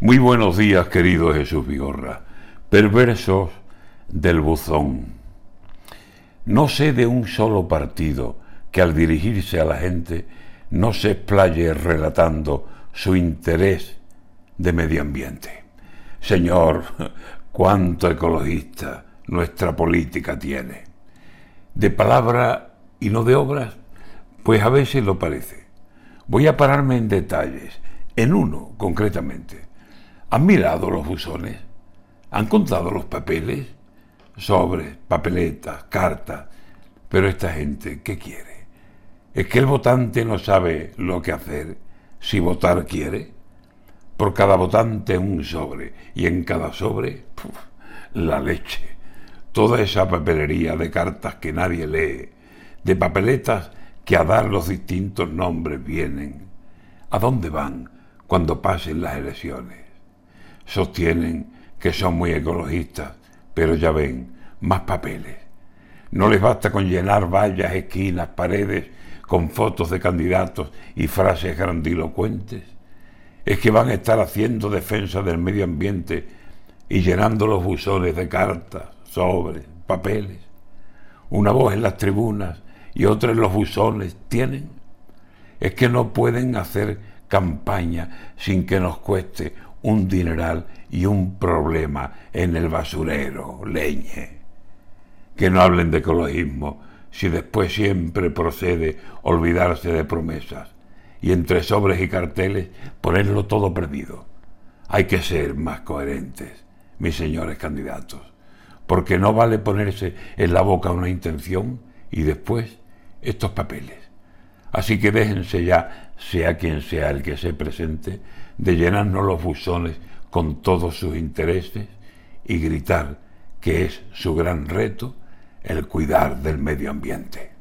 Muy buenos días, querido Jesús Vigorra. Perversos del buzón. No sé de un solo partido que al dirigirse a la gente no se explaye relatando su interés de medio ambiente. Señor, cuánto ecologista nuestra política tiene. De palabra y no de obras, pues a veces lo parece. Voy a pararme en detalles, en uno concretamente. ¿Han mirado los buzones? ¿Han contado los papeles? Sobres, papeletas, cartas. Pero esta gente, ¿qué quiere? ¿Es que el votante no sabe lo que hacer si votar quiere? Por cada votante un sobre y en cada sobre la leche. Toda esa papelería de cartas que nadie lee, de papeletas que a dar los distintos nombres vienen. ¿A dónde van cuando pasen las elecciones? Sostienen que son muy ecologistas, pero ya ven, más papeles. No les basta con llenar vallas, esquinas, paredes con fotos de candidatos y frases grandilocuentes. Es que van a estar haciendo defensa del medio ambiente y llenando los buzones de cartas, sobres, papeles. Una voz en las tribunas y otra en los buzones tienen. Es que no pueden hacer campaña sin que nos cueste un dineral y un problema en el basurero, leñe. Que no hablen de ecologismo si después siempre procede olvidarse de promesas y entre sobres y carteles ponerlo todo perdido. Hay que ser más coherentes, mis señores candidatos, porque no vale ponerse en la boca una intención y después estos papeles. Así que déjense ya, sea quien sea el que se presente, de llenarnos los buzones con todos sus intereses y gritar que es su gran reto el cuidar del medio ambiente.